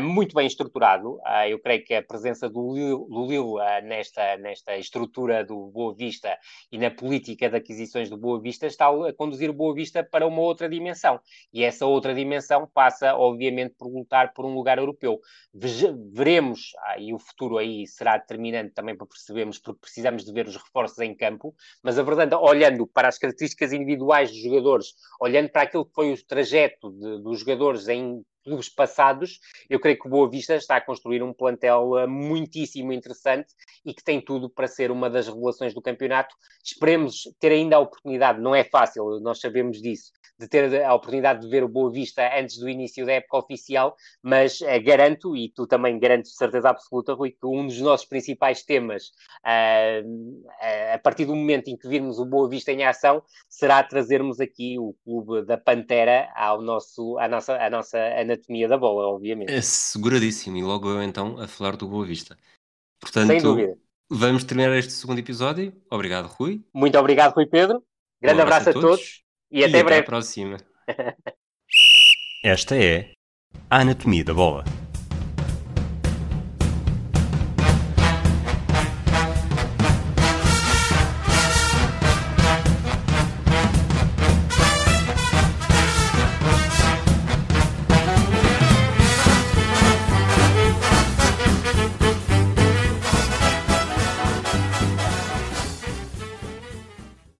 muito bem estruturado. Uh, eu creio que a presença do Lille uh, nesta, nesta estrutura do Boa Vista e na política de aquisições do Boa Vista está a conduzir o Boa Vista para uma outra dimensão. E essa outra dimensão passa, obviamente, por lutar por um lugar europeu. Veremos, e o futuro aí será determinante também para percebermos, porque precisamos de ver os reforços em campo, mas a verdade, olhando para as características individuais dos jogadores, olhando para aquilo que foi o trajeto de, dos jogadores em clubes passados, eu creio que o Boa Vista está a construir um plantel eh, muitíssimo interessante e que tem tudo para ser uma das revelações do campeonato. Esperemos ter ainda a oportunidade, não é fácil, nós sabemos disso, de ter a oportunidade de ver o Boa Vista antes do início da época oficial, mas uh, garanto, e tu também garantes de certeza absoluta, Rui, que um dos nossos principais temas, uh, uh, a partir do momento em que virmos o Boa Vista em ação, será trazermos aqui o clube da Pantera ao nosso, à, nossa, à nossa anatomia da bola, obviamente. É seguradíssimo, e logo eu então a falar do Boa Vista. Portanto, Sem dúvida. Vamos terminar este segundo episódio. Obrigado, Rui. Muito obrigado, Rui Pedro. Grande um abraço, abraço, a todos, todos e, e até, até breve. Até a próxima. Esta é a Anatomia da Bola.